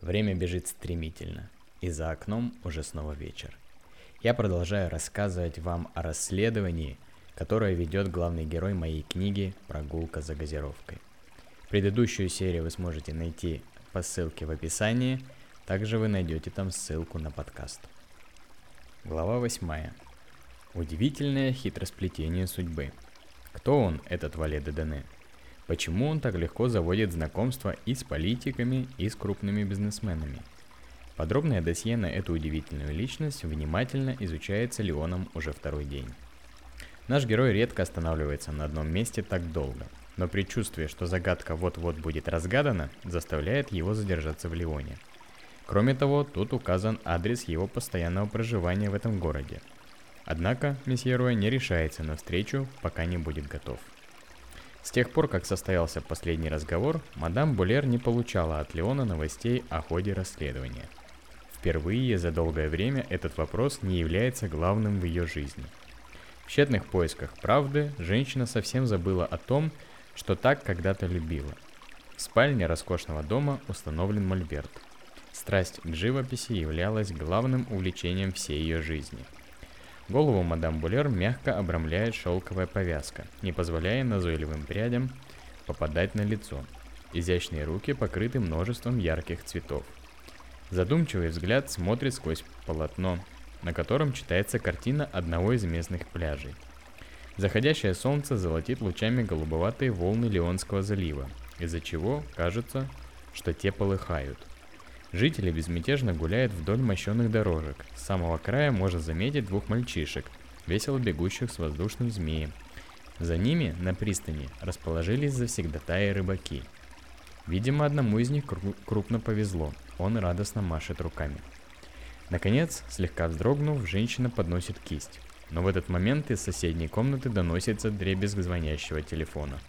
Время бежит стремительно, и за окном уже снова вечер. Я продолжаю рассказывать вам о расследовании, которое ведет главный герой моей книги «Прогулка за газировкой». Предыдущую серию вы сможете найти по ссылке в описании, также вы найдете там ссылку на подкаст. Глава 8. Удивительное хитросплетение судьбы. Кто он, этот Вале Дедене? Почему он так легко заводит знакомства и с политиками, и с крупными бизнесменами? Подробное досье на эту удивительную личность внимательно изучается Леоном уже второй день. Наш герой редко останавливается на одном месте так долго, но предчувствие, что загадка вот-вот будет разгадана, заставляет его задержаться в Леоне. Кроме того, тут указан адрес его постоянного проживания в этом городе. Однако месье Роя не решается на встречу, пока не будет готов. С тех пор, как состоялся последний разговор, мадам Булер не получала от Леона новостей о ходе расследования. Впервые за долгое время этот вопрос не является главным в ее жизни. В тщетных поисках правды женщина совсем забыла о том, что так когда-то любила. В спальне роскошного дома установлен мольберт. Страсть к живописи являлась главным увлечением всей ее жизни – Голову мадам Булер мягко обрамляет шелковая повязка, не позволяя назойливым прядям попадать на лицо. Изящные руки покрыты множеством ярких цветов. Задумчивый взгляд смотрит сквозь полотно, на котором читается картина одного из местных пляжей. Заходящее солнце золотит лучами голубоватые волны Леонского залива, из-за чего кажется, что те полыхают. Жители безмятежно гуляют вдоль мощенных дорожек. С самого края можно заметить двух мальчишек, весело бегущих с воздушным змеем. За ними на пристани расположились завсегдатаи рыбаки. Видимо, одному из них крупно повезло, он радостно машет руками. Наконец, слегка вздрогнув, женщина подносит кисть. Но в этот момент из соседней комнаты доносится дребезг звонящего телефона –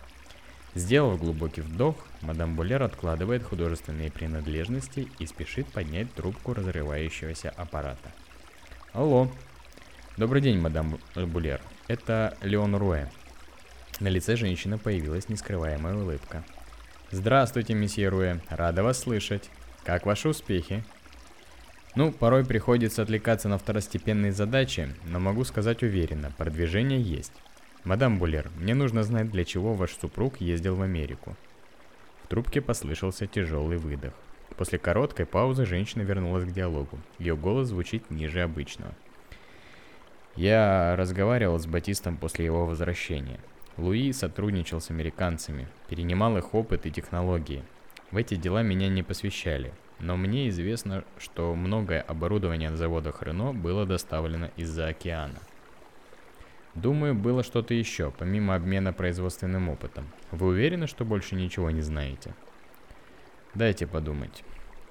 Сделав глубокий вдох, мадам Булер откладывает художественные принадлежности и спешит поднять трубку разрывающегося аппарата. Алло. Добрый день, мадам Булер. Это Леон Руэ. На лице женщины появилась нескрываемая улыбка. Здравствуйте, месье Руэ. Рада вас слышать. Как ваши успехи? Ну, порой приходится отвлекаться на второстепенные задачи, но могу сказать уверенно, продвижение есть. «Мадам Булер, мне нужно знать, для чего ваш супруг ездил в Америку». В трубке послышался тяжелый выдох. После короткой паузы женщина вернулась к диалогу. Ее голос звучит ниже обычного. Я разговаривал с Батистом после его возвращения. Луи сотрудничал с американцами, перенимал их опыт и технологии. В эти дела меня не посвящали, но мне известно, что многое оборудование на заводах Рено было доставлено из-за океана. Думаю, было что-то еще, помимо обмена производственным опытом. Вы уверены, что больше ничего не знаете? Дайте подумать.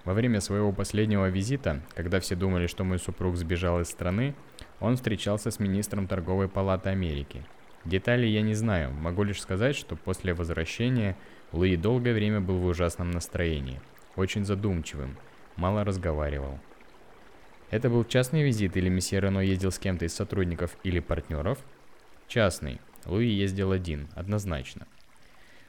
Во время своего последнего визита, когда все думали, что мой супруг сбежал из страны, он встречался с министром торговой палаты Америки. Деталей я не знаю, могу лишь сказать, что после возвращения Луи долгое время был в ужасном настроении, очень задумчивым, мало разговаривал. Это был частный визит или месье Рено ездил с кем-то из сотрудников или партнеров? Частный. Луи ездил один, однозначно.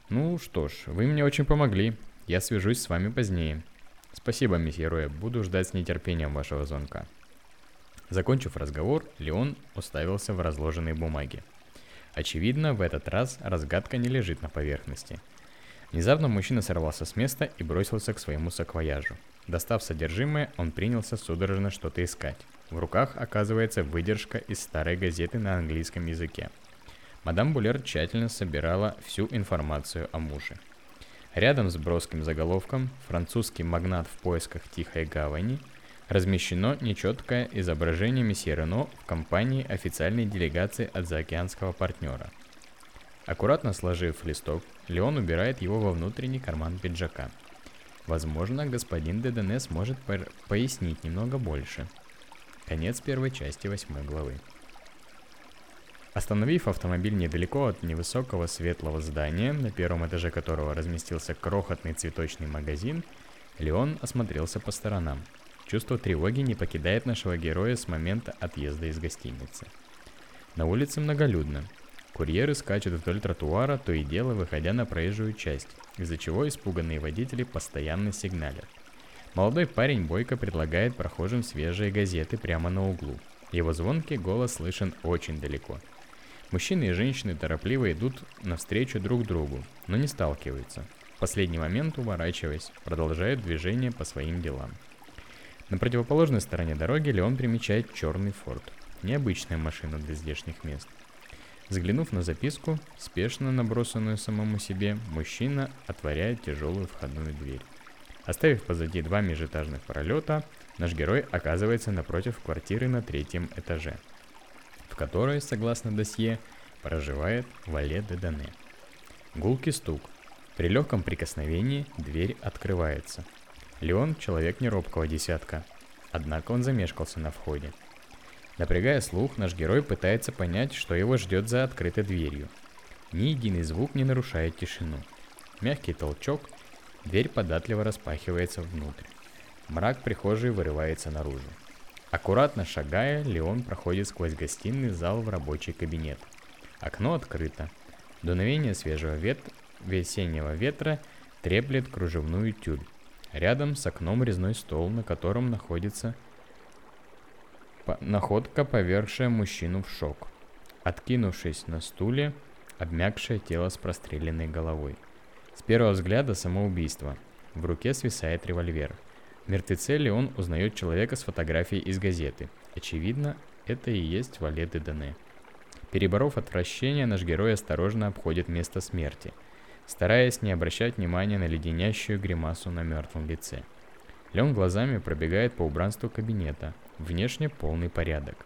Ну что ж, вы мне очень помогли. Я свяжусь с вами позднее. Спасибо, месье Роя, буду ждать с нетерпением вашего звонка. Закончив разговор, Леон уставился в разложенные бумаги. Очевидно, в этот раз разгадка не лежит на поверхности. Внезапно мужчина сорвался с места и бросился к своему саквояжу. Достав содержимое, он принялся судорожно что-то искать. В руках оказывается выдержка из старой газеты на английском языке. Мадам Булер тщательно собирала всю информацию о муже. Рядом с броским заголовком «Французский магнат в поисках тихой гавани» размещено нечеткое изображение месье Рено в компании официальной делегации от заокеанского партнера. Аккуратно сложив листок, Леон убирает его во внутренний карман пиджака – Возможно, господин ДДНС может пояснить немного больше. Конец первой части восьмой главы. Остановив автомобиль недалеко от невысокого светлого здания, на первом этаже которого разместился крохотный цветочный магазин, Леон осмотрелся по сторонам. Чувство тревоги не покидает нашего героя с момента отъезда из гостиницы. На улице многолюдно. Курьеры скачут вдоль тротуара, то и дело выходя на проезжую часть, из-за чего испуганные водители постоянно сигналят. Молодой парень бойко предлагает прохожим свежие газеты прямо на углу. Его звонкий голос слышен очень далеко. Мужчины и женщины торопливо идут навстречу друг другу, но не сталкиваются. В последний момент, уворачиваясь, продолжают движение по своим делам. На противоположной стороне дороги Леон примечает черный форт. Необычная машина для здешних мест. Взглянув на записку, спешно набросанную самому себе, мужчина отворяет тяжелую входную дверь. Оставив позади два межэтажных пролета, наш герой оказывается напротив квартиры на третьем этаже, в которой, согласно досье, проживает Вале де Дане. Гулкий стук. При легком прикосновении дверь открывается. Леон – человек неробкого десятка, однако он замешкался на входе – Напрягая слух, наш герой пытается понять, что его ждет за открытой дверью. Ни единый звук не нарушает тишину. Мягкий толчок, дверь податливо распахивается внутрь. Мрак прихожей вырывается наружу. Аккуратно шагая, Леон проходит сквозь гостиный зал в рабочий кабинет. Окно открыто. Дуновение свежего вет... весеннего ветра треплет кружевную тюль. Рядом с окном резной стол, на котором находится Находка, повергшая мужчину в шок. Откинувшись на стуле, обмякшее тело с простреленной головой. С первого взгляда самоубийство. В руке свисает револьвер. В мертвеце Леон узнает человека с фотографией из газеты. Очевидно, это и есть Вале де Дане. Переборов отвращение, наш герой осторожно обходит место смерти, стараясь не обращать внимания на леденящую гримасу на мертвом лице. Леон глазами пробегает по убранству кабинета, Внешне полный порядок.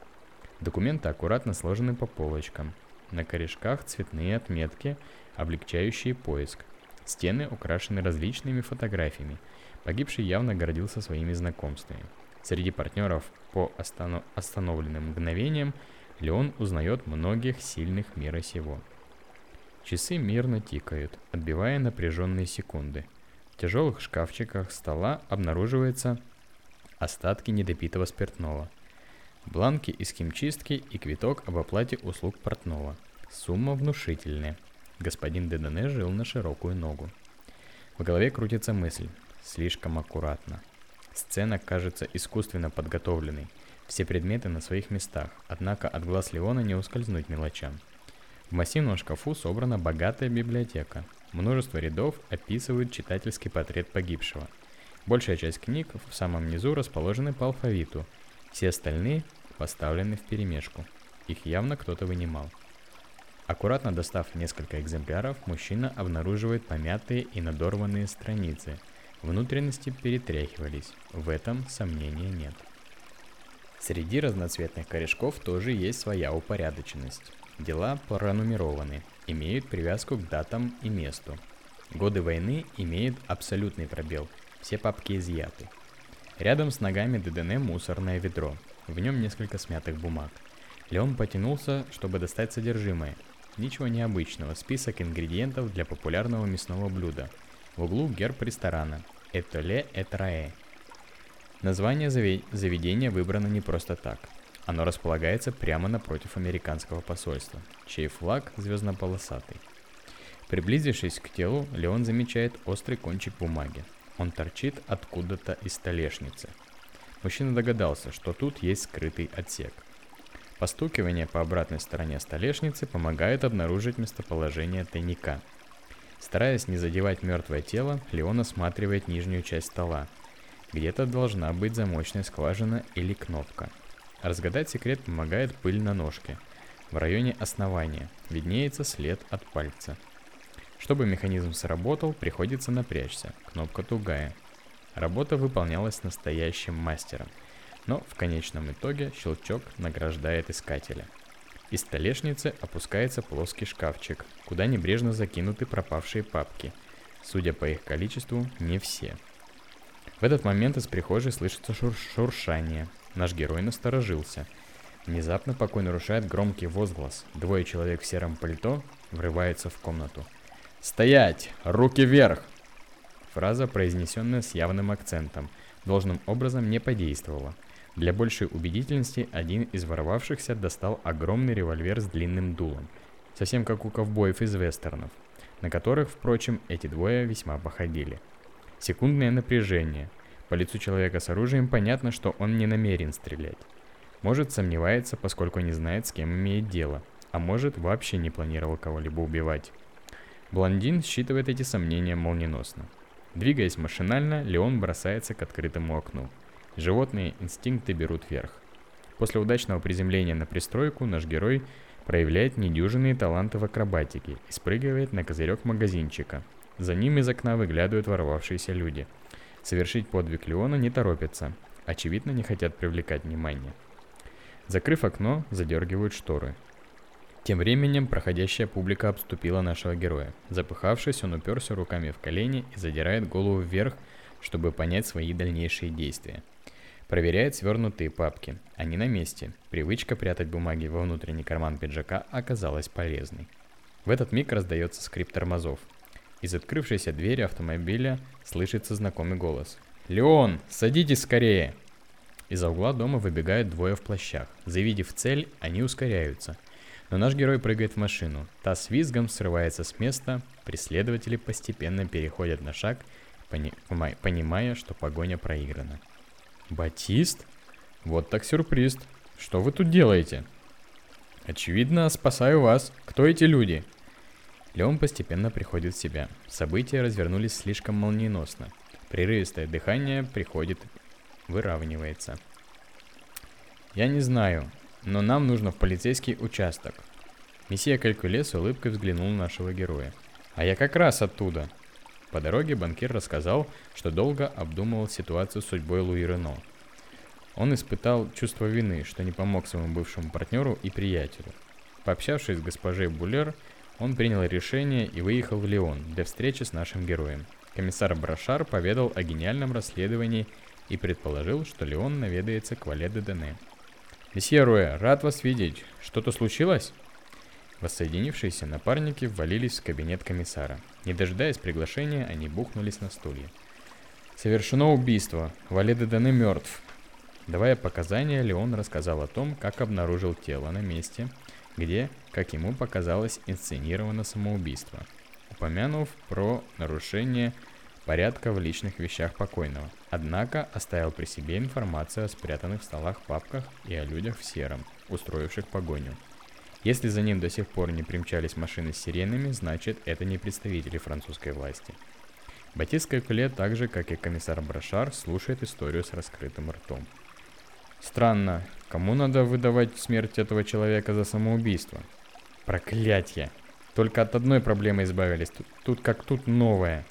Документы аккуратно сложены по полочкам. На корешках цветные отметки, облегчающие поиск. Стены украшены различными фотографиями. Погибший явно гордился своими знакомствами. Среди партнеров по останов... остановленным мгновениям Леон узнает многих сильных мира сего. Часы мирно тикают, отбивая напряженные секунды. В тяжелых шкафчиках стола обнаруживается остатки недопитого спиртного, бланки из химчистки и квиток об оплате услуг портного. Сумма внушительная. Господин Дедене жил на широкую ногу. В голове крутится мысль. Слишком аккуратно. Сцена кажется искусственно подготовленной. Все предметы на своих местах, однако от глаз Леона не ускользнуть мелочам. В массивном шкафу собрана богатая библиотека. Множество рядов описывают читательский портрет погибшего – Большая часть книг в самом низу расположены по алфавиту, все остальные поставлены в перемешку. Их явно кто-то вынимал. Аккуратно достав несколько экземпляров, мужчина обнаруживает помятые и надорванные страницы. Внутренности перетряхивались, в этом сомнения нет. Среди разноцветных корешков тоже есть своя упорядоченность. Дела пронумерованы, имеют привязку к датам и месту. Годы войны имеют абсолютный пробел – все папки изъяты. Рядом с ногами ДДН мусорное ведро. В нем несколько смятых бумаг. Леон потянулся, чтобы достать содержимое. Ничего необычного. Список ингредиентов для популярного мясного блюда. В углу герб ресторана. Этоле Этрае. Название заведения выбрано не просто так. Оно располагается прямо напротив американского посольства, чей флаг звездно-полосатый. Приблизившись к телу, Леон замечает острый кончик бумаги. Он торчит откуда-то из столешницы. Мужчина догадался, что тут есть скрытый отсек. Постукивание по обратной стороне столешницы помогает обнаружить местоположение тайника. Стараясь не задевать мертвое тело, Леон осматривает нижнюю часть стола. Где-то должна быть замочная скважина или кнопка. Разгадать секрет помогает пыль на ножке. В районе основания виднеется след от пальца – чтобы механизм сработал, приходится напрячься. Кнопка тугая. Работа выполнялась настоящим мастером. Но в конечном итоге щелчок награждает искателя. Из столешницы опускается плоский шкафчик, куда небрежно закинуты пропавшие папки. Судя по их количеству, не все. В этот момент из прихожей слышится шур шуршание. Наш герой насторожился. Внезапно покой нарушает громкий возглас. Двое человек в сером пальто врываются в комнату. «Стоять! Руки вверх!» Фраза, произнесенная с явным акцентом, должным образом не подействовала. Для большей убедительности один из ворвавшихся достал огромный револьвер с длинным дулом, совсем как у ковбоев из вестернов, на которых, впрочем, эти двое весьма походили. Секундное напряжение. По лицу человека с оружием понятно, что он не намерен стрелять. Может, сомневается, поскольку не знает, с кем имеет дело, а может, вообще не планировал кого-либо убивать. Блондин считывает эти сомнения молниеносно. Двигаясь машинально, Леон бросается к открытому окну. Животные инстинкты берут верх. После удачного приземления на пристройку наш герой проявляет недюжинные таланты в акробатике и спрыгивает на козырек магазинчика. За ним из окна выглядывают ворвавшиеся люди. Совершить подвиг Леона не торопятся. Очевидно, не хотят привлекать внимание. Закрыв окно, задергивают шторы. Тем временем проходящая публика обступила нашего героя. Запыхавшись, он уперся руками в колени и задирает голову вверх, чтобы понять свои дальнейшие действия. Проверяет свернутые папки. Они на месте. Привычка прятать бумаги во внутренний карман пиджака оказалась полезной. В этот миг раздается скрип тормозов. Из открывшейся двери автомобиля слышится знакомый голос. «Леон, садитесь скорее!» Из-за угла дома выбегают двое в плащах. Завидев цель, они ускоряются. Но наш герой прыгает в машину. Та с визгом срывается с места. Преследователи постепенно переходят на шаг, пони- понимая, что погоня проиграна. Батист? Вот так сюрприз. Что вы тут делаете? Очевидно, спасаю вас. Кто эти люди? Леон постепенно приходит в себя. События развернулись слишком молниеносно. Прерывистое дыхание приходит, выравнивается. Я не знаю, но нам нужно в полицейский участок. Месье Калькуле с улыбкой взглянул на нашего героя. А я как раз оттуда. По дороге банкир рассказал, что долго обдумывал ситуацию с судьбой Луи Рено. Он испытал чувство вины, что не помог своему бывшему партнеру и приятелю. Пообщавшись с госпожей Булер, он принял решение и выехал в Лион для встречи с нашим героем. Комиссар Брашар поведал о гениальном расследовании и предположил, что Леон наведается к Вале де Дене. «Месье Руэ, рад вас видеть. Что-то случилось?» Воссоединившиеся напарники ввалились в кабинет комиссара. Не дожидаясь приглашения, они бухнулись на стулья. «Совершено убийство. Вале де Дене мертв». Давая показания, Леон рассказал о том, как обнаружил тело на месте, где, как ему показалось, инсценировано самоубийство, упомянув про нарушение порядка в личных вещах покойного. Однако оставил при себе информацию о спрятанных в столах папках и о людях в сером, устроивших погоню. Если за ним до сих пор не примчались машины с сиренами, значит это не представители французской власти. Батист Калькуле, так же как и комиссар Брашар, слушает историю с раскрытым ртом. Странно, кому надо выдавать смерть этого человека за самоубийство? Проклятье! Только от одной проблемы избавились, тут, тут как тут новая.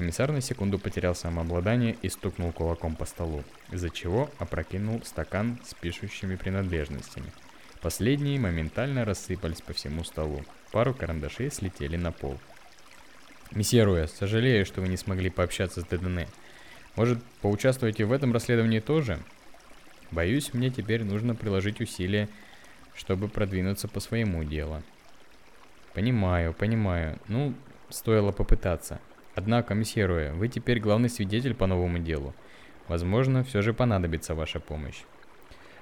Комиссар на секунду потерял самообладание и стукнул кулаком по столу, из-за чего опрокинул стакан с пишущими принадлежностями – Последние моментально рассыпались по всему столу. Пару карандашей слетели на пол. Месье Руя, сожалею, что вы не смогли пообщаться с ДДН. Может, поучаствуете в этом расследовании тоже? Боюсь, мне теперь нужно приложить усилия, чтобы продвинуться по своему делу. Понимаю, понимаю. Ну, стоило попытаться. Однако, месье Руя, вы теперь главный свидетель по новому делу. Возможно, все же понадобится ваша помощь.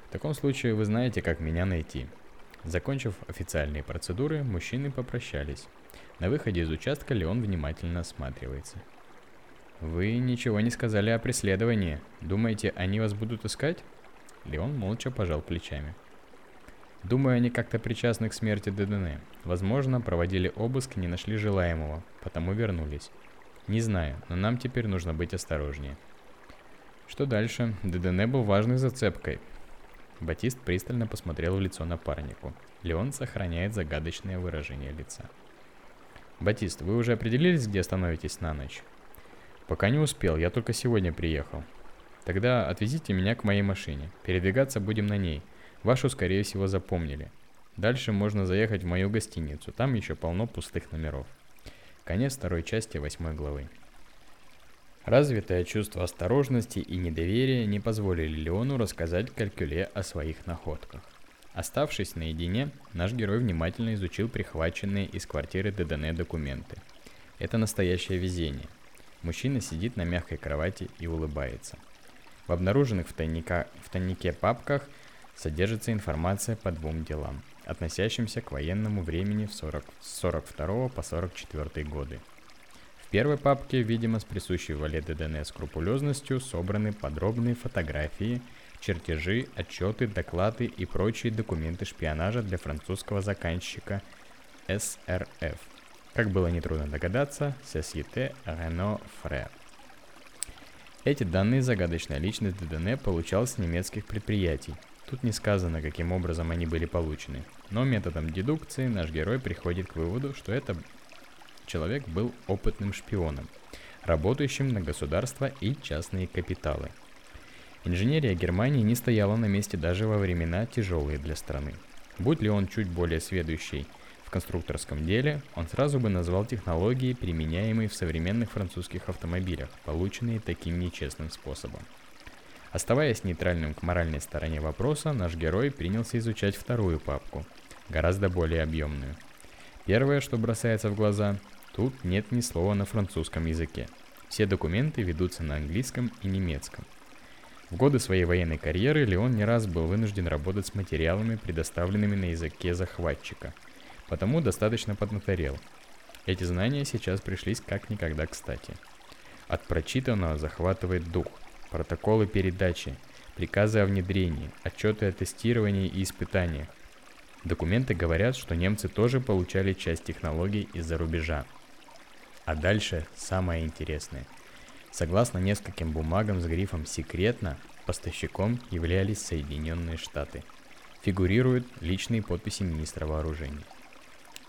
В таком случае вы знаете, как меня найти. Закончив официальные процедуры, мужчины попрощались. На выходе из участка Леон внимательно осматривается. «Вы ничего не сказали о преследовании. Думаете, они вас будут искать?» Леон молча пожал плечами. «Думаю, они как-то причастны к смерти ДДН. Возможно, проводили обыск и не нашли желаемого, потому вернулись. Не знаю, но нам теперь нужно быть осторожнее». Что дальше? ДДН был важной зацепкой, Батист пристально посмотрел в лицо напарнику. Леон сохраняет загадочное выражение лица. «Батист, вы уже определились, где остановитесь на ночь?» «Пока не успел, я только сегодня приехал». «Тогда отвезите меня к моей машине. Передвигаться будем на ней. Вашу, скорее всего, запомнили. Дальше можно заехать в мою гостиницу, там еще полно пустых номеров». Конец второй части восьмой главы. Развитое чувство осторожности и недоверия не позволили Леону рассказать Калькуле о своих находках. Оставшись наедине, наш герой внимательно изучил прихваченные из квартиры ДДН документы. Это настоящее везение. Мужчина сидит на мягкой кровати и улыбается. В обнаруженных в, тайника, в тайнике папках содержится информация по двум делам, относящимся к военному времени в 40, с 42 по 44 годы В первой папке, видимо, с присущей Вале ДДН скрупулезностью собраны подробные фотографии, чертежи, отчеты, доклады и прочие документы шпионажа для французского заказчика СРФ. Как было нетрудно догадаться, Société Renault Frère. Эти данные загадочная личность ДДН получал с немецких предприятий. Тут не сказано, каким образом они были получены. Но методом дедукции наш герой приходит к выводу, что этот человек был опытным шпионом, работающим на государство и частные капиталы. Инженерия Германии не стояла на месте даже во времена тяжелые для страны. Будь ли он чуть более сведущий в конструкторском деле, он сразу бы назвал технологии, применяемые в современных французских автомобилях, полученные таким нечестным способом. Оставаясь нейтральным к моральной стороне вопроса, наш герой принялся изучать вторую папку, гораздо более объемную. Первое, что бросается в глаза, тут нет ни слова на французском языке. Все документы ведутся на английском и немецком. В годы своей военной карьеры Леон не раз был вынужден работать с материалами, предоставленными на языке захватчика – потому достаточно поднаторел. Эти знания сейчас пришлись как никогда кстати. От прочитанного захватывает дух, протоколы передачи, приказы о внедрении, отчеты о тестировании и испытаниях. Документы говорят, что немцы тоже получали часть технологий из-за рубежа. А дальше самое интересное. Согласно нескольким бумагам с грифом «секретно», поставщиком являлись Соединенные Штаты. Фигурируют личные подписи министра вооружений.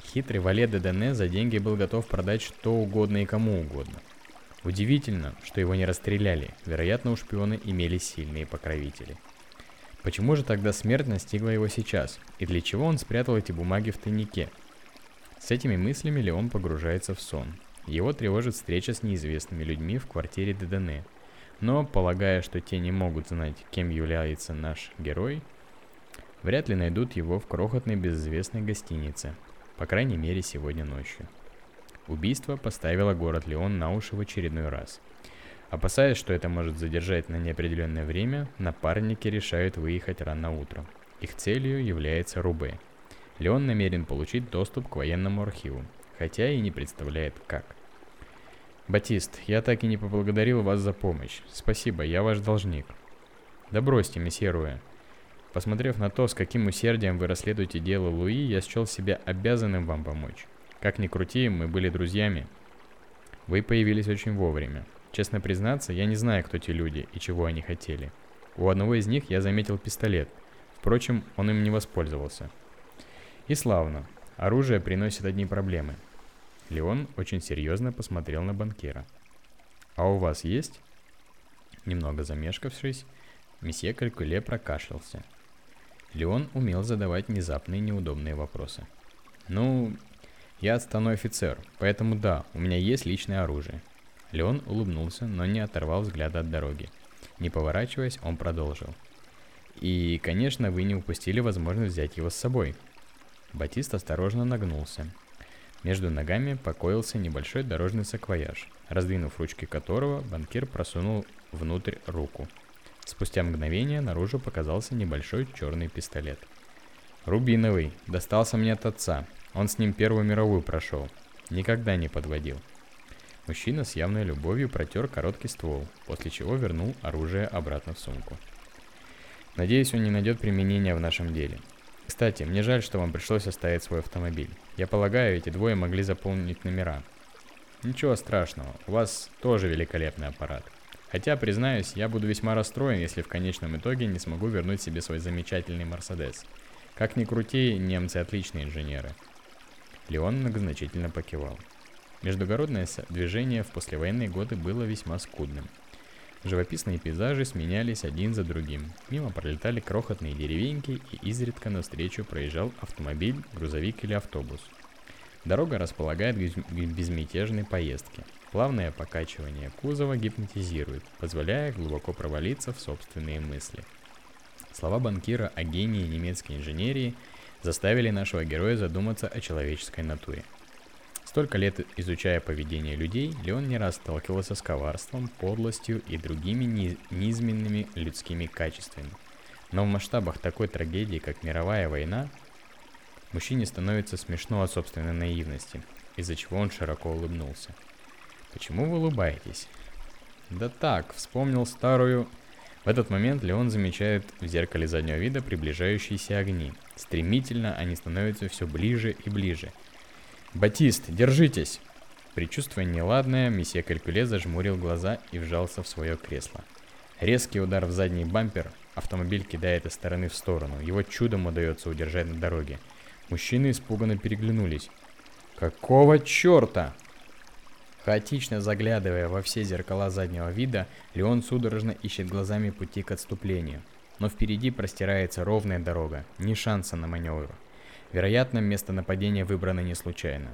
Хитрый Вале Дедене за деньги был готов продать что угодно и кому угодно. Удивительно, что его не расстреляли, вероятно, у шпиона имелись сильные покровители. Почему же тогда смерть настигла его сейчас, и для чего он спрятал эти бумаги в тайнике? С этими мыслями Леон погружается в сон. Его тревожит встреча с неизвестными людьми в квартире Дедене. Но, полагая, что те не могут знать, кем является наш герой, вряд ли найдут его в крохотной безызвестной гостинице, по крайней мере, сегодня ночью. Убийство поставило город Леон на уши в очередной раз. Опасаясь, что это может задержать на неопределенное время, напарники решают выехать рано утром. Их целью является Рубе. Леон намерен получить доступ к военному архиву, хотя и не представляет как. Батист, я так и не поблагодарил вас за помощь. Спасибо, я ваш должник. Да бросьте, месье Руэ. Посмотрев на то, с каким усердием вы расследуете дело Луи, я счел себя обязанным вам помочь. Как ни крути, мы были друзьями. Вы появились очень вовремя. Честно признаться, я не знаю, кто те люди и чего они хотели. У одного из них я заметил пистолет. Впрочем, он им не воспользовался. И славно. Оружие приносит одни проблемы. Леон очень серьезно посмотрел на банкира. «А у вас есть?» Немного замешкавшись, месье Калькуле прокашлялся. Леон умел задавать внезапные неудобные вопросы. «Ну, я отставной офицер, поэтому да, у меня есть личное оружие». Леон улыбнулся, но не оторвал взгляда от дороги. Не поворачиваясь, он продолжил. «И, конечно, вы не упустили возможность взять его с собой». Батист осторожно нагнулся. Между ногами покоился небольшой дорожный саквояж, раздвинув ручки которого, банкир просунул внутрь руку – Спустя мгновение наружу показался небольшой черный пистолет. «Рубиновый. Достался мне от отца. Он с ним Первую мировую прошел. Никогда не подводил». Мужчина с явной любовью протер короткий ствол, после чего вернул оружие обратно в сумку. «Надеюсь, он не найдет применения в нашем деле. Кстати, мне жаль, что вам пришлось оставить свой автомобиль. Я полагаю, эти двое могли заполнить номера. Ничего страшного, у вас тоже великолепный аппарат. Хотя, признаюсь, я буду весьма расстроен, если в конечном итоге не смогу вернуть себе свой замечательный Мерседес. Как ни крути, немцы отличные инженеры. Леон многозначительно покивал. Междугородное движение в послевоенные годы было весьма скудным. Живописные пейзажи сменялись один за другим. Мимо пролетали крохотные деревеньки, и изредка навстречу проезжал автомобиль, грузовик или автобус. Дорога располагает к безмятежной поездке – Плавное покачивание кузова гипнотизирует, позволяя глубоко провалиться в собственные мысли. Слова банкира о гении немецкой инженерии заставили нашего героя задуматься о человеческой натуре. Столько лет изучая поведение людей, Леон не раз сталкивался с коварством, подлостью и другими низменными людскими качествами. Но в масштабах такой трагедии, как мировая война, мужчине становится смешно от собственной наивности, из-за чего он широко улыбнулся – Почему вы улыбаетесь? Да так, вспомнил старую... В этот момент Леон замечает в зеркале заднего вида приближающиеся огни. Стремительно они становятся все ближе и ближе. «Батист, держитесь!» Причувствуя неладное, месье Калькуле зажмурил глаза и вжался в свое кресло. Резкий удар в задний бампер, автомобиль кидает из стороны в сторону. Его чудом удается удержать на дороге. Мужчины испуганно переглянулись. «Какого черта?» Хаотично заглядывая во все зеркала заднего вида, Леон судорожно ищет глазами пути к отступлению. Но впереди простирается ровная дорога, ни шанса на маневр. Вероятно, место нападения выбрано не случайно.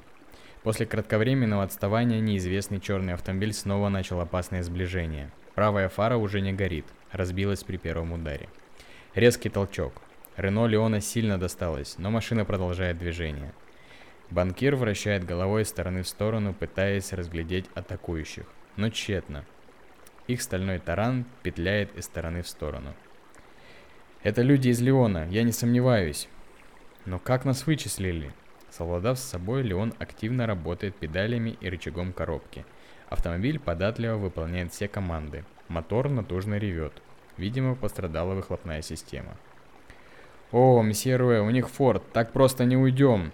После кратковременного отставания неизвестный черный автомобиль снова начал опасное сближение. Правая фара уже не горит, разбилась при первом ударе. Резкий толчок. Рено Леона сильно досталось, но машина продолжает движение – Банкир вращает головой из стороны в сторону, пытаясь разглядеть атакующих, но тщетно. Их стальной таран петляет из стороны в сторону. Это люди из Леона, я не сомневаюсь. Но как нас вычислили? Совладав с собой, Леон активно работает педалями и рычагом коробки. Автомобиль податливо выполняет все команды. Мотор натужно ревет. Видимо, пострадала выхлопная система. «О, месье Руэ, у них форт, так просто не уйдем!»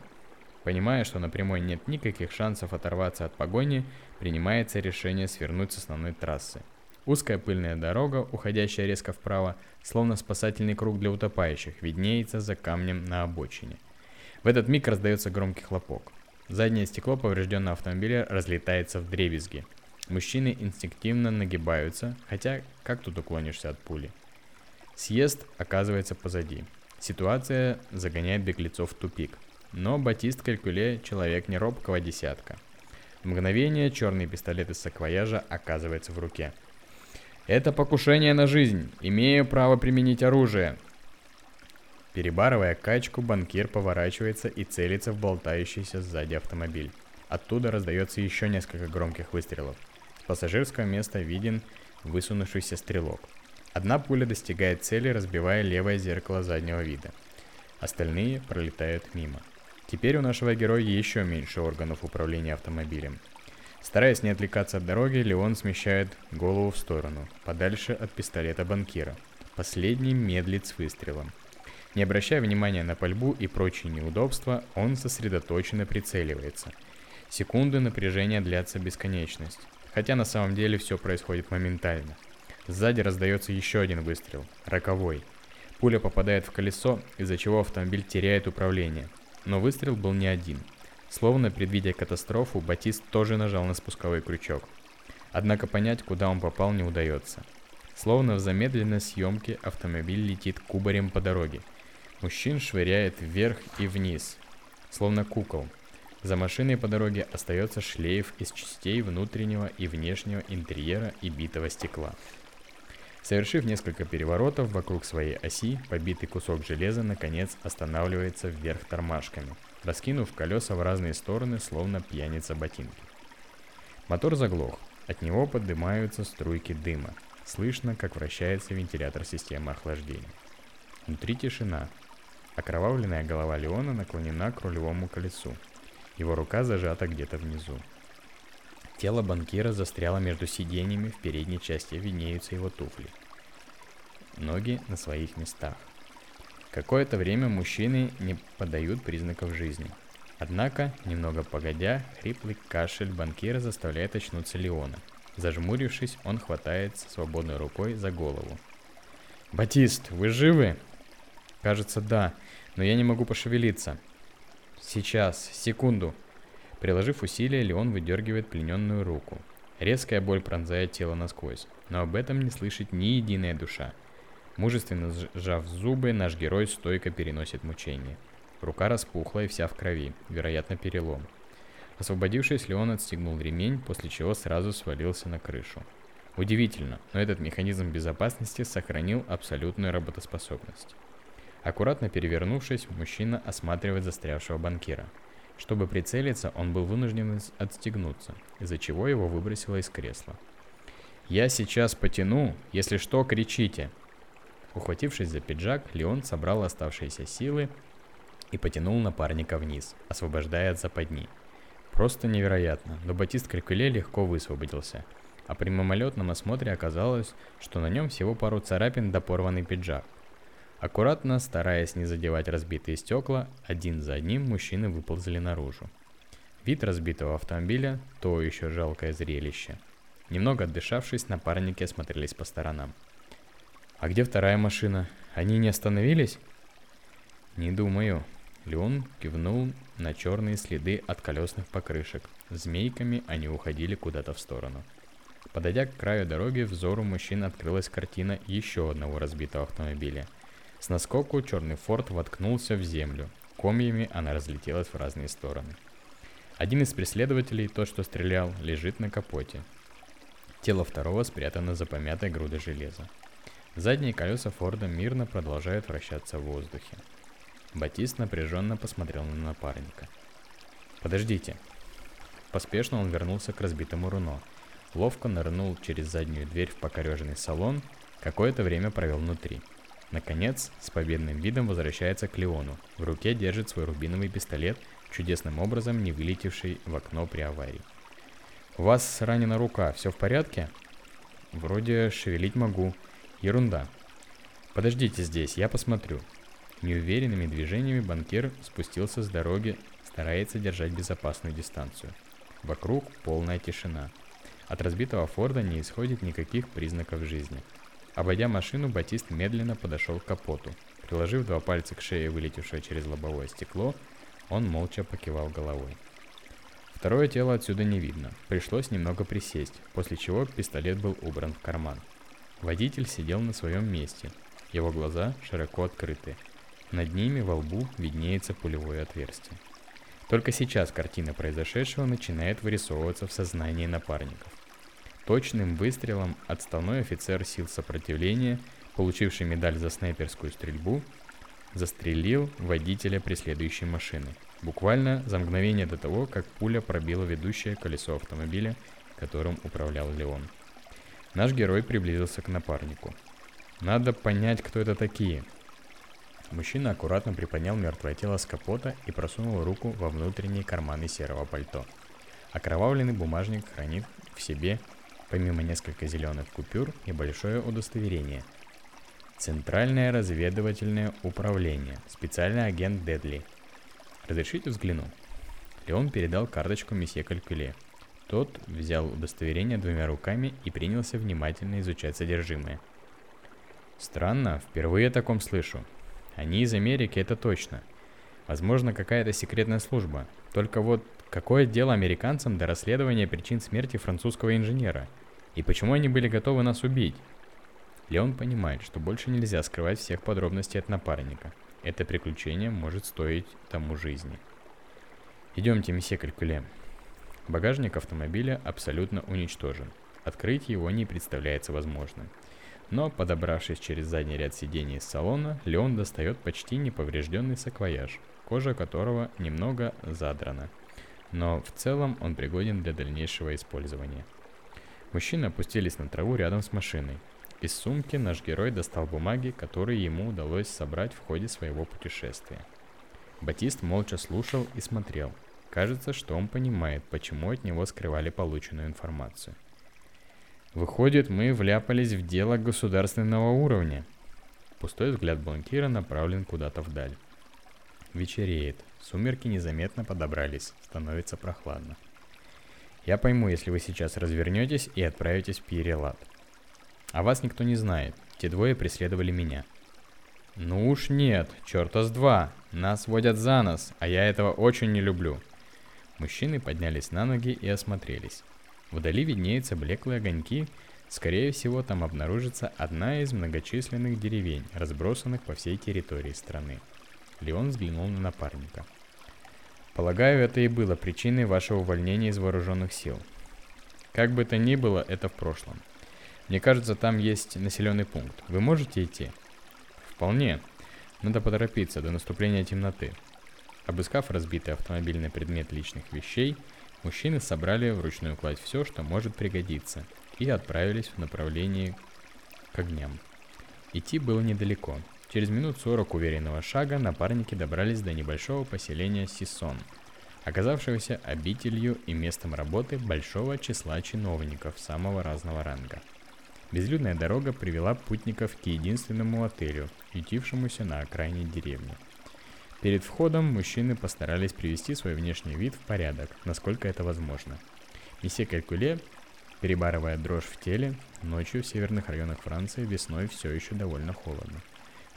Понимая, что на прямой нет никаких шансов оторваться от погони, принимается решение свернуть с основной трассы. Узкая пыльная дорога, уходящая резко вправо, словно спасательный круг для утопающих, виднеется за камнем на обочине. В этот миг раздается громкий хлопок. Заднее стекло поврежденного автомобиля разлетается в дребезги. Мужчины инстинктивно нагибаются, хотя как тут уклонишься от пули? Съезд оказывается позади. Ситуация загоняет беглецов в тупик – но Батист Калькуле – человек не робкого десятка. В мгновение черный пистолет из саквояжа оказывается в руке. «Это покушение на жизнь! Имею право применить оружие!» Перебарывая качку, банкир поворачивается и целится в болтающийся сзади автомобиль. Оттуда раздается еще несколько громких выстрелов. С пассажирского места виден высунувшийся стрелок. Одна пуля достигает цели, разбивая левое зеркало заднего вида. Остальные пролетают мимо. Теперь у нашего героя еще меньше органов управления автомобилем. Стараясь не отвлекаться от дороги, Леон смещает голову в сторону, подальше от пистолета банкира. Последний медлит с выстрелом. Не обращая внимания на пальбу и прочие неудобства, он сосредоточенно прицеливается. Секунды напряжения длятся бесконечность. Хотя на самом деле все происходит моментально. Сзади раздается еще один выстрел, роковой. Пуля попадает в колесо, из-за чего автомобиль теряет управление – но выстрел был не один. Словно предвидя катастрофу, Батист тоже нажал на спусковой крючок. Однако понять, куда он попал, не удается. Словно в замедленной съемке автомобиль летит кубарем по дороге. Мужчин швыряет вверх и вниз, словно кукол. За машиной по дороге остается шлейф из частей внутреннего и внешнего интерьера и битого стекла. Совершив несколько переворотов вокруг своей оси, побитый кусок железа наконец останавливается вверх тормашками, раскинув колеса в разные стороны, словно пьяница ботинки. Мотор заглох, от него поднимаются струйки дыма. Слышно, как вращается вентилятор системы охлаждения. Внутри тишина. Окровавленная голова Леона наклонена к рулевому колесу. Его рука зажата где-то внизу. Тело банкира застряло между сиденьями, в передней части виднеются его туфли. Ноги на своих местах. Какое-то время мужчины не подают признаков жизни. Однако, немного погодя, хриплый кашель банкира заставляет очнуться Леона. Зажмурившись, он хватается свободной рукой за голову. «Батист, вы живы?» «Кажется, да, но я не могу пошевелиться». «Сейчас, секунду», Приложив усилия, Леон выдергивает плененную руку. Резкая боль пронзает тело насквозь, но об этом не слышит ни единая душа. Мужественно сжав зубы, наш герой стойко переносит мучение. Рука распухла и вся в крови, вероятно перелом. Освободившись, Леон отстегнул ремень, после чего сразу свалился на крышу. Удивительно, но этот механизм безопасности сохранил абсолютную работоспособность. Аккуратно перевернувшись, мужчина осматривает застрявшего банкира – чтобы прицелиться, он был вынужден отстегнуться, из-за чего его выбросило из кресла. «Я сейчас потяну, если что, кричите!» Ухватившись за пиджак, Леон собрал оставшиеся силы и потянул напарника вниз, освобождая от западни. Просто невероятно, но Батист Крикуле легко высвободился. А при мимолетном осмотре оказалось, что на нем всего пару царапин да порванный пиджак. Аккуратно, стараясь не задевать разбитые стекла, один за одним мужчины выползли наружу. Вид разбитого автомобиля – то еще жалкое зрелище. Немного отдышавшись, напарники осмотрелись по сторонам. «А где вторая машина? Они не остановились?» «Не думаю». Леон кивнул на черные следы от колесных покрышек. Змейками они уходили куда-то в сторону. Подойдя к краю дороги, взору мужчин открылась картина еще одного разбитого автомобиля. С наскоку черный форт воткнулся в землю. Комьями она разлетелась в разные стороны. Один из преследователей, тот, что стрелял, лежит на капоте. Тело второго спрятано за помятой грудой железа. Задние колеса Форда мирно продолжают вращаться в воздухе. Батист напряженно посмотрел на напарника. «Подождите». Поспешно он вернулся к разбитому руно. Ловко нырнул через заднюю дверь в покореженный салон, какое-то время провел внутри. Наконец, с победным видом возвращается к Леону. В руке держит свой рубиновый пистолет, чудесным образом не вылетевший в окно при аварии. «У вас ранена рука, все в порядке?» «Вроде шевелить могу. Ерунда. Подождите здесь, я посмотрю». Неуверенными движениями банкир спустился с дороги, старается держать безопасную дистанцию. Вокруг полная тишина. От разбитого Форда не исходит никаких признаков жизни. Обойдя машину, Батист медленно подошел к капоту. Приложив два пальца к шее, вылетевшее через лобовое стекло, он молча покивал головой. Второе тело отсюда не видно. Пришлось немного присесть, после чего пистолет был убран в карман. Водитель сидел на своем месте. Его глаза широко открыты. Над ними во лбу виднеется пулевое отверстие. Только сейчас картина произошедшего начинает вырисовываться в сознании напарников. Точным выстрелом отставной офицер сил сопротивления, получивший медаль за снайперскую стрельбу, застрелил водителя преследующей машины, буквально за мгновение до того, как пуля пробила ведущее колесо автомобиля, которым управлял Леон. Наш герой приблизился к напарнику. Надо понять, кто это такие. Мужчина аккуратно приподнял мертвое тело с капота и просунул руку во внутренние карманы серого пальто. Окровавленный бумажник хранит в себе, помимо нескольких зеленых купюр, и большое удостоверение – Центральное разведывательное управление. Специальный агент Дедли. Разрешите взгляну? Леон передал карточку месье Калькуле. Тот взял удостоверение двумя руками и принялся внимательно изучать содержимое. Странно, впервые о таком слышу. Они из Америки, это точно. Возможно, какая-то секретная служба. Только вот какое дело американцам до расследования причин смерти французского инженера? И почему они были готовы нас убить? Леон понимает, что больше нельзя скрывать всех подробностей от напарника. Это приключение может стоить тому жизни. Идемте, месье Калькуле. Багажник автомобиля абсолютно уничтожен. Открыть его не представляется возможным. Но, подобравшись через задний ряд сидений из салона, Леон достает почти неповрежденный саквояж, кожа которого немного задрана. Но в целом он пригоден для дальнейшего использования. Мужчины опустились на траву рядом с машиной, из сумки наш герой достал бумаги, которые ему удалось собрать в ходе своего путешествия. Батист молча слушал и смотрел. Кажется, что он понимает, почему от него скрывали полученную информацию. Выходит, мы вляпались в дело государственного уровня. Пустой взгляд банкира направлен куда-то вдаль. Вечереет. Сумерки незаметно подобрались. Становится прохладно. Я пойму, если вы сейчас развернетесь и отправитесь в Перелад. А вас никто не знает. Те двое преследовали меня. Ну уж нет, черта с два. Нас водят за нос, а я этого очень не люблю. Мужчины поднялись на ноги и осмотрелись. Вдали виднеются блеклые огоньки. Скорее всего, там обнаружится одна из многочисленных деревень, разбросанных по всей территории страны. Леон взглянул на напарника. Полагаю, это и было причиной вашего увольнения из вооруженных сил. Как бы то ни было, это в прошлом. Мне кажется, там есть населенный пункт. Вы можете идти? Вполне. Надо поторопиться до наступления темноты. Обыскав разбитый автомобильный предмет личных вещей, мужчины собрали в ручную кладь все, что может пригодиться, и отправились в направлении к огням. Идти было недалеко. Через минут сорок уверенного шага напарники добрались до небольшого поселения Сисон. оказавшегося обителью и местом работы большого числа чиновников самого разного ранга. Безлюдная дорога привела путников к единственному отелю, ютившемуся на окраине деревни. Перед входом мужчины постарались привести свой внешний вид в порядок, насколько это возможно. Месье Калькуле, перебарывая дрожь в теле, ночью в северных районах Франции весной все еще довольно холодно.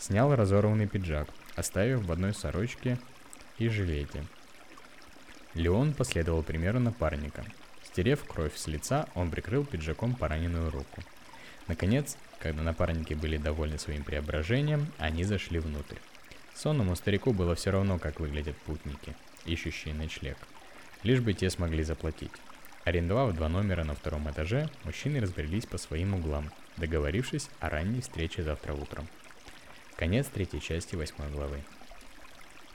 Снял разорванный пиджак, оставив в одной сорочке и жилете. Леон последовал примеру напарника. Стерев кровь с лица, он прикрыл пиджаком пораненную руку. Наконец, когда напарники были довольны своим преображением, они зашли внутрь. Сонному старику было все равно, как выглядят путники, ищущие ночлег. Лишь бы те смогли заплатить. Арендовав два номера на втором этаже, мужчины разбрелись по своим углам, договорившись о ранней встрече завтра утром. Конец третьей части восьмой главы.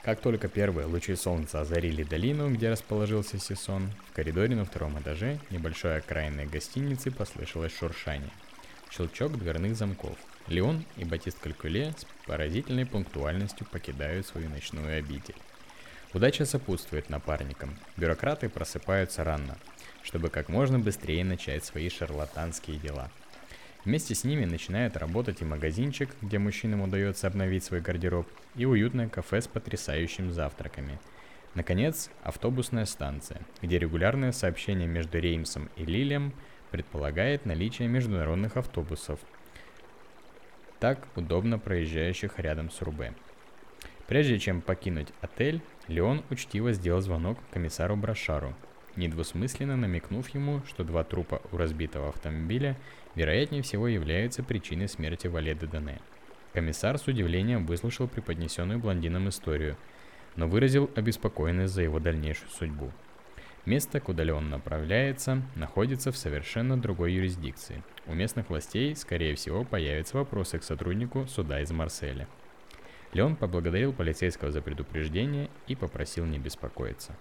Как только первые лучи солнца озарили долину, где расположился Сисон, в коридоре на втором этаже небольшой окраинной гостиницы послышалось шуршание. Щелчок дверных замков. Леон и Батист Калькуле с поразительной пунктуальностью покидают свою ночную обитель. Удача сопутствует напарникам. Бюрократы просыпаются рано, чтобы как можно быстрее начать свои шарлатанские дела – Вместе с ними начинает работать и магазинчик, где мужчинам удается обновить свой гардероб, и уютное кафе с потрясающими завтраками. Наконец, автобусная станция, где регулярное сообщение между Реймсом и Лилием предполагает наличие международных автобусов, так удобно проезжающих рядом с Рубе. Прежде чем покинуть отель, Леон учтиво сделал звонок комиссару Брашару, недвусмысленно намекнув ему, что два трупа у разбитого автомобиля вероятнее всего являются причиной смерти Валеды Дане. Комиссар с удивлением выслушал преподнесенную блондином историю, но выразил обеспокоенность за его дальнейшую судьбу. Место, куда Леон направляется, находится в совершенно другой юрисдикции. У местных властей, скорее всего, появятся вопросы к сотруднику суда из Марселя. Леон поблагодарил полицейского за предупреждение и попросил не беспокоиться.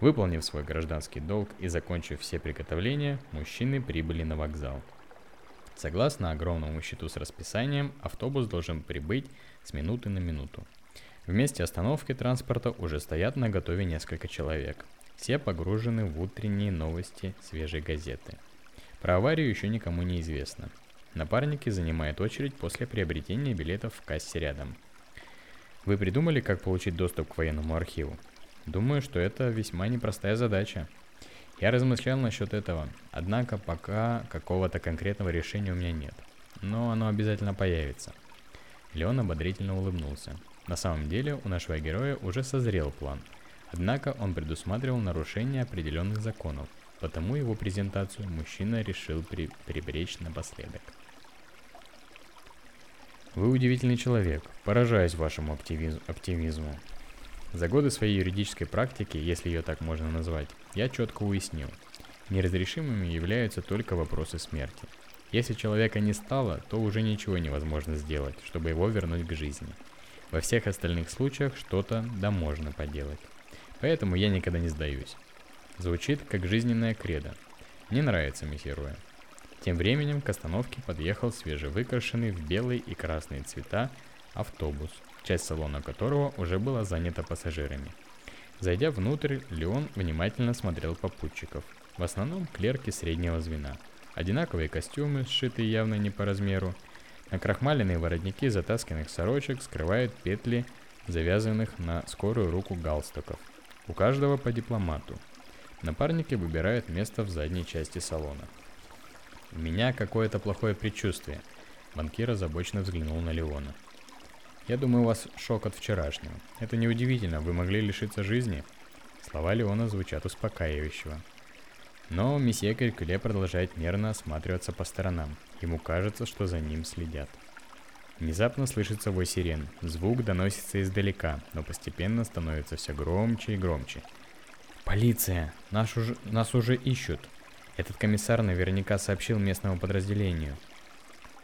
Выполнив свой гражданский долг и закончив все приготовления, мужчины прибыли на вокзал. Согласно огромному счету с расписанием, автобус должен прибыть с минуты на минуту. В месте остановки транспорта уже стоят на готове несколько человек. Все погружены в утренние новости свежей газеты. Про аварию еще никому не известно. Напарники занимают очередь после приобретения билетов в кассе рядом. Вы придумали, как получить доступ к военному архиву? Думаю, что это весьма непростая задача. Я размышлял насчет этого, однако пока какого-то конкретного решения у меня нет. Но оно обязательно появится. Леон ободрительно улыбнулся. На самом деле у нашего героя уже созрел план. Однако он предусматривал нарушение определенных законов, потому его презентацию мужчина решил при приберечь напоследок. Вы удивительный человек, поражаюсь вашему оптимиз- оптимизму. За годы своей юридической практики, если ее так можно назвать, я четко уяснил. Неразрешимыми являются только вопросы смерти. Если человека не стало, то уже ничего невозможно сделать, чтобы его вернуть к жизни. Во всех остальных случаях что-то да можно поделать. Поэтому я никогда не сдаюсь. Звучит как жизненная кредо. Мне нравится месье Роя. Тем временем к остановке подъехал свежевыкрашенный в белый и красные цвета автобус – часть салона которого уже была занята пассажирами. Зайдя внутрь, Леон внимательно смотрел попутчиков. В основном клерки среднего звена. Одинаковые костюмы, сшитые явно не по размеру. Накрахмаленные воротники затасканных сорочек скрывают петли, завязанных на скорую руку галстуков. У каждого по дипломату. Напарники выбирают место в задней части салона. У меня какое-то плохое предчувствие. Банкир озабоченно взглянул на Леона. Я думаю, у вас шок от вчерашнего. Это неудивительно, вы могли лишиться жизни. Слова Леона звучат успокаивающего. Но месье Калькуле продолжает нервно осматриваться по сторонам. Ему кажется, что за ним следят. Внезапно слышится вой сирен. Звук доносится издалека, но постепенно становится все громче и громче. «Полиция! Нас уже, нас уже ищут!» Этот комиссар наверняка сообщил местному подразделению.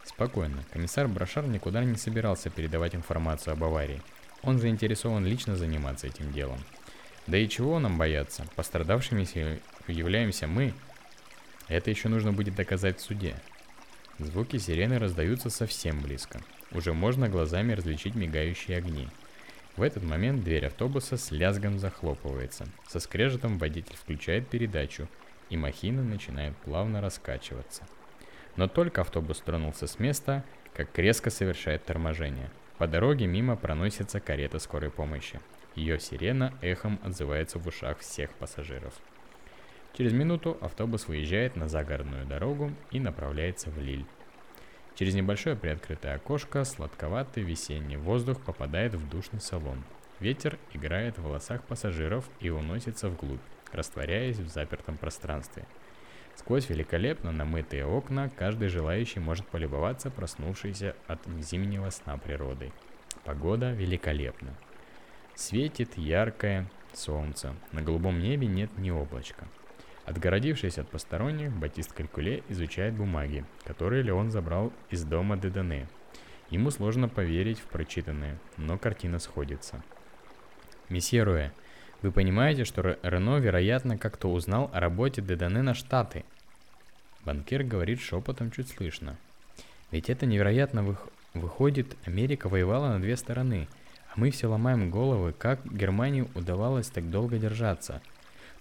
Спокойно. Комиссар Брошар никуда не собирался передавать информацию об аварии. Он заинтересован лично заниматься этим делом. Да и чего нам бояться? Пострадавшими являемся мы. Это еще нужно будет доказать в суде. Звуки сирены раздаются совсем близко. Уже можно глазами различить мигающие огни. В этот момент дверь автобуса с лязгом захлопывается. Со скрежетом водитель включает передачу, и махина начинает плавно раскачиваться. Но только автобус тронулся с места, как резко совершает торможение. По дороге мимо проносится карета скорой помощи. Ее сирена эхом отзывается в ушах всех пассажиров. Через минуту автобус выезжает на загородную дорогу и направляется в Лиль. Через небольшое приоткрытое окошко сладковатый весенний воздух попадает в душный салон. Ветер играет в волосах пассажиров и уносится вглубь, растворяясь в запертом пространстве. Сквозь великолепно намытые окна каждый желающий может полюбоваться проснувшейся от зимнего сна природой. Погода великолепна. Светит яркое солнце. На голубом небе нет ни облачка. Отгородившись от посторонних, Батист Калькуле изучает бумаги, которые Леон забрал из дома Дедане. Ему сложно поверить в прочитанное, но картина сходится. «Месье Руэ, вы понимаете, что Рено, вероятно, как-то узнал о работе Дедане на Штаты?» Банкир говорит шепотом чуть слышно. «Ведь это невероятно вы... выходит, Америка воевала на две стороны, а мы все ломаем головы, как Германии удавалось так долго держаться –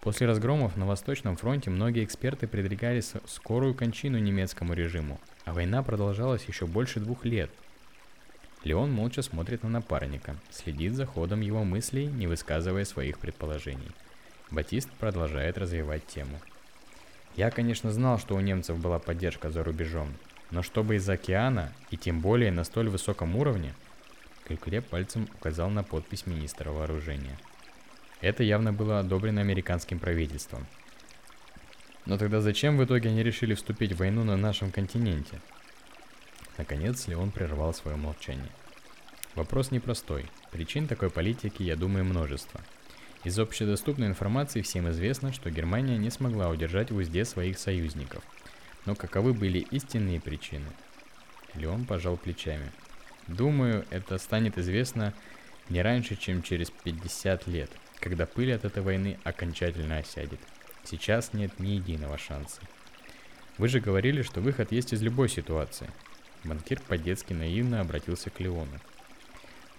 После разгромов на Восточном фронте многие эксперты предрекали скорую кончину немецкому режиму, а война продолжалась еще больше двух лет. Леон молча смотрит на напарника, следит за ходом его мыслей, не высказывая своих предположений. Батист продолжает развивать тему. Я, конечно, знал, что у немцев была поддержка за рубежом, но чтобы из океана, и тем более на столь высоком уровне, Калькуле пальцем указал на подпись министра вооружения – это явно было одобрено американским правительством. Но тогда зачем в итоге они решили вступить в войну на нашем континенте? Наконец Леон прервал свое молчание. Вопрос непростой. Причин такой политики, я думаю, множество. Из общедоступной информации всем известно, что Германия не смогла удержать в узде своих союзников. Но каковы были истинные причины? Леон пожал плечами. Думаю, это станет известно не раньше, чем через 50 лет – когда пыль от этой войны окончательно осядет. Сейчас нет ни единого шанса. Вы же говорили, что выход есть из любой ситуации. Банкир по-детски наивно обратился к Леону.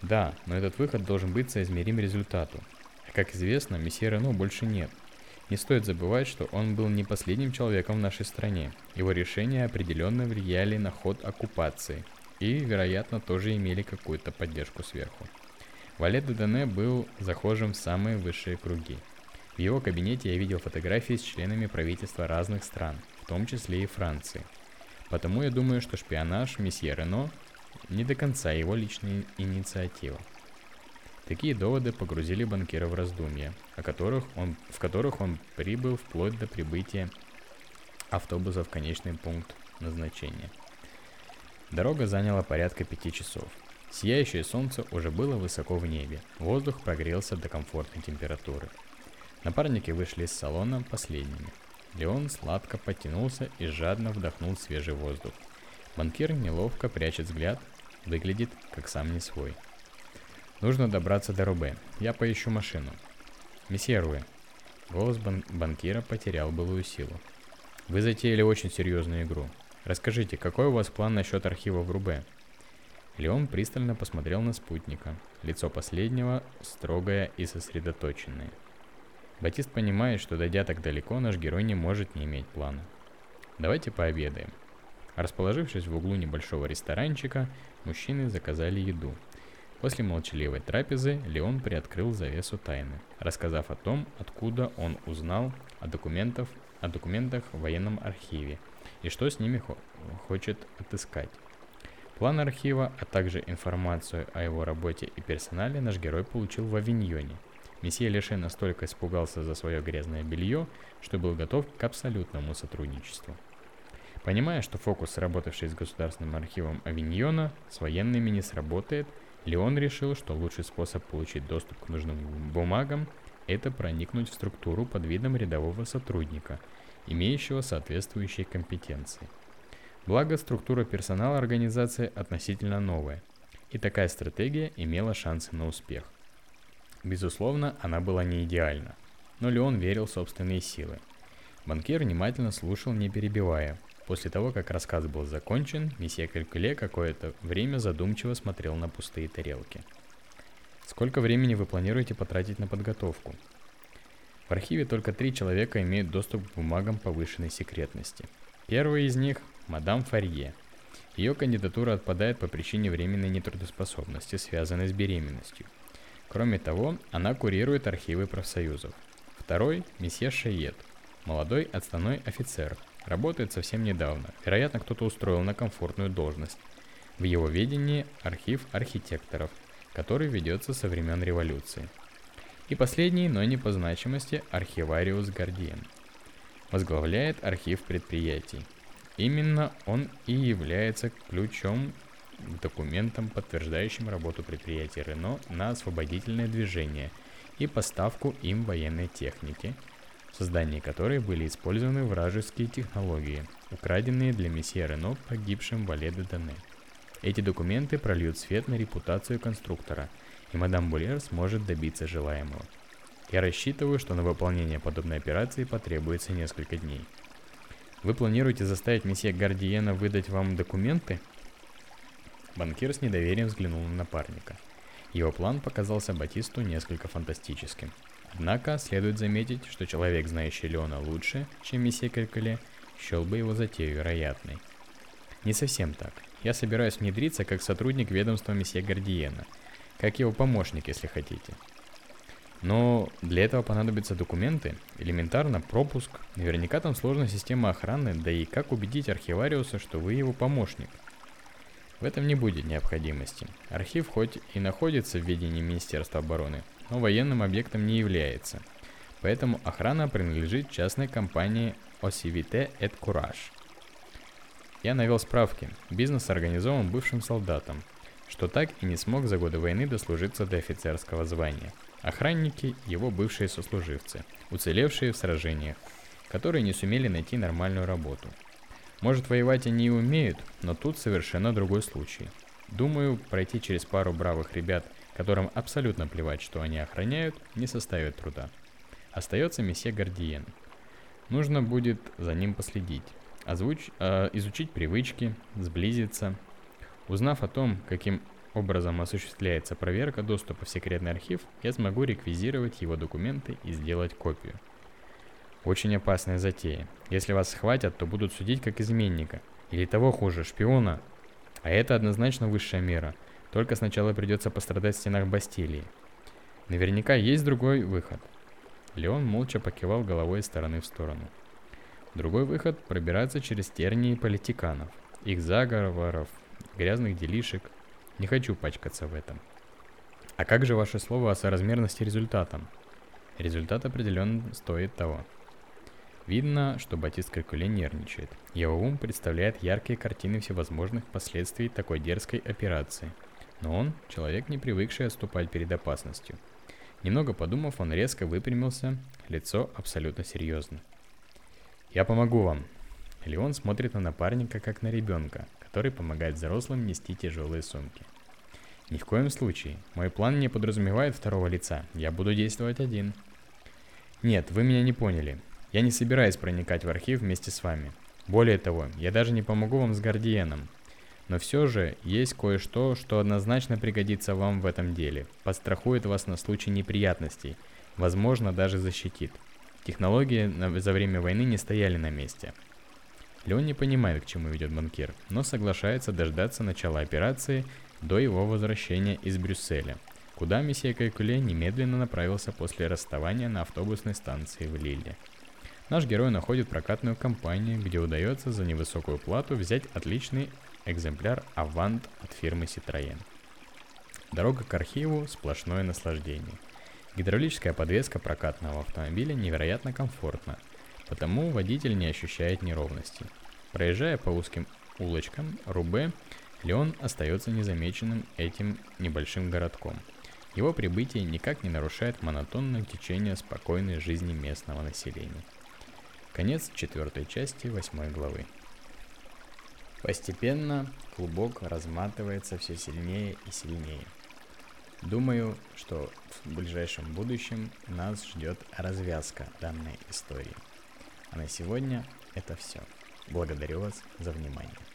Да, но этот выход должен быть соизмерим результату. А как известно, месье Рено больше нет. Не стоит забывать, что он был не последним человеком в нашей стране. Его решения определенно влияли на ход оккупации и, вероятно, тоже имели какую-то поддержку сверху. Валет Дедане был захожим в самые высшие круги. В его кабинете я видел фотографии с членами правительства разных стран, в том числе и Франции. Потому я думаю, что шпионаж месье Рено не до конца его личная инициатива. Такие доводы погрузили банкира в раздумья, о которых он, в которых он прибыл вплоть до прибытия автобуса в конечный пункт назначения. Дорога заняла порядка пяти часов. Сияющее солнце уже было высоко в небе, воздух прогрелся до комфортной температуры. Напарники вышли из салона последними. Леон сладко потянулся и жадно вдохнул свежий воздух. Банкир неловко прячет взгляд, выглядит как сам не свой. Нужно добраться до Рубе. Я поищу машину. Месье Руэ. Голос бан- банкира потерял былую силу. Вы затеяли очень серьезную игру. Расскажите, какой у вас план насчет архива в Рубе? Леон пристально посмотрел на спутника. Лицо последнего строгое и сосредоточенное. Батист понимает, что дойдя так далеко, наш герой не может не иметь плана. Давайте пообедаем. Расположившись в углу небольшого ресторанчика, мужчины заказали еду. После молчаливой трапезы Леон приоткрыл завесу тайны, рассказав о том, откуда он узнал о, документах, о документах в военном архиве и что с ними хо- хочет отыскать. План архива, а также информацию о его работе и персонале наш герой получил в Авиньоне. Месье Леше настолько испугался за свое грязное белье, что был готов к абсолютному сотрудничеству. Понимая, что фокус, работавший с Государственным архивом Авиньона, с военными не сработает, Леон решил, что лучший способ получить доступ к нужным бумагам – это проникнуть в структуру под видом рядового сотрудника, имеющего соответствующие компетенции – Благо, структура персонала организации относительно новая, и такая стратегия имела шансы на успех. Безусловно, она была не идеальна, но Леон верил в собственные силы. Банкир внимательно слушал, не перебивая. После того, как рассказ был закончен, месье Калькуле какое-то время задумчиво смотрел на пустые тарелки. Сколько времени вы планируете потратить на подготовку? В архиве только три человека имеют доступ к бумагам повышенной секретности. Первый из них – мадам Фарье. Ее кандидатура отпадает по причине временной нетрудоспособности, связанной с беременностью. Кроме того, она курирует архивы профсоюзов. Второй – месье Шейет, молодой отставной офицер, работает совсем недавно, вероятно, кто-то устроил на комфортную должность. В его ведении архив архитекторов, который ведется со времен революции – и последний, но не по значимости, архивариус Гардиен. Возглавляет архив предприятий. Именно он и является ключом к документам, подтверждающим работу предприятия Рено на освободительное движение и поставку им военной техники, в создании которой были использованы вражеские технологии, украденные для месье Рено погибшим в де Дане. Эти документы прольют свет на репутацию конструктора – и мадам Булер сможет добиться желаемого. Я рассчитываю, что на выполнение подобной операции потребуется несколько дней. Вы планируете заставить месье Гардиена выдать вам документы? Банкир с недоверием взглянул на напарника. Его план показался Батисту несколько фантастическим. Однако, следует заметить, что человек, знающий Леона лучше, чем месье Калькуле, счел бы его затею вероятной. Не совсем так. Я собираюсь внедриться как сотрудник ведомства месье Гардиена – как его помощник, если хотите. Но для этого понадобятся документы, элементарно пропуск, наверняка там сложная система охраны, да и как убедить архивариуса, что вы его помощник. В этом не будет необходимости. Архив хоть и находится в ведении Министерства обороны, но военным объектом не является. Поэтому охрана принадлежит частной компании Osivite et Courage. Я навел справки. Бизнес организован бывшим солдатом, что так и не смог за годы войны дослужиться до офицерского звания. Охранники – его бывшие сослуживцы, уцелевшие в сражениях, которые не сумели найти нормальную работу. Может, воевать они и умеют, но тут совершенно другой случай. Думаю, пройти через пару бравых ребят, которым абсолютно плевать, что они охраняют, не составит труда. Остается месье Гардиен. Нужно будет за ним последить, озвуч... э, изучить привычки, сблизиться, Узнав о том, каким образом осуществляется проверка доступа в секретный архив, я смогу реквизировать его документы и сделать копию. Очень опасная затея. Если вас схватят, то будут судить как изменника. Или того хуже, шпиона. А это однозначно высшая мера. Только сначала придется пострадать в стенах Бастилии. Наверняка есть другой выход. Леон молча покивал головой из стороны в сторону. Другой выход – пробираться через тернии политиканов, их заговоров, грязных делишек. Не хочу пачкаться в этом. А как же ваше слово о соразмерности результатам? Результат определенно стоит того. Видно, что Батист Крикуле нервничает. Его ум представляет яркие картины всевозможных последствий такой дерзкой операции. Но он – человек, не привыкший отступать перед опасностью. Немного подумав, он резко выпрямился, лицо абсолютно серьезно. «Я помогу вам». Леон смотрит на напарника, как на ребенка, который помогает взрослым нести тяжелые сумки. Ни в коем случае. Мой план не подразумевает второго лица. Я буду действовать один. Нет, вы меня не поняли. Я не собираюсь проникать в архив вместе с вами. Более того, я даже не помогу вам с Гардиеном. Но все же есть кое-что, что однозначно пригодится вам в этом деле. Подстрахует вас на случай неприятностей. Возможно, даже защитит. Технологии за время войны не стояли на месте. Леон не понимает, к чему ведет банкир, но соглашается дождаться начала операции до его возвращения из Брюсселя, куда месье Кайкуле немедленно направился после расставания на автобусной станции в Лилле. Наш герой находит прокатную компанию, где удается за невысокую плату взять отличный экземпляр Авант от фирмы Citroën. Дорога к архиву – сплошное наслаждение. Гидравлическая подвеска прокатного автомобиля невероятно комфортна – потому водитель не ощущает неровностей. Проезжая по узким улочкам Рубе, Леон остается незамеченным этим небольшим городком. Его прибытие никак не нарушает монотонное течение спокойной жизни местного населения. Конец четвертой части восьмой главы. Постепенно клубок разматывается все сильнее и сильнее. Думаю, что в ближайшем будущем нас ждет развязка данной истории. А на сегодня это все. Благодарю вас за внимание.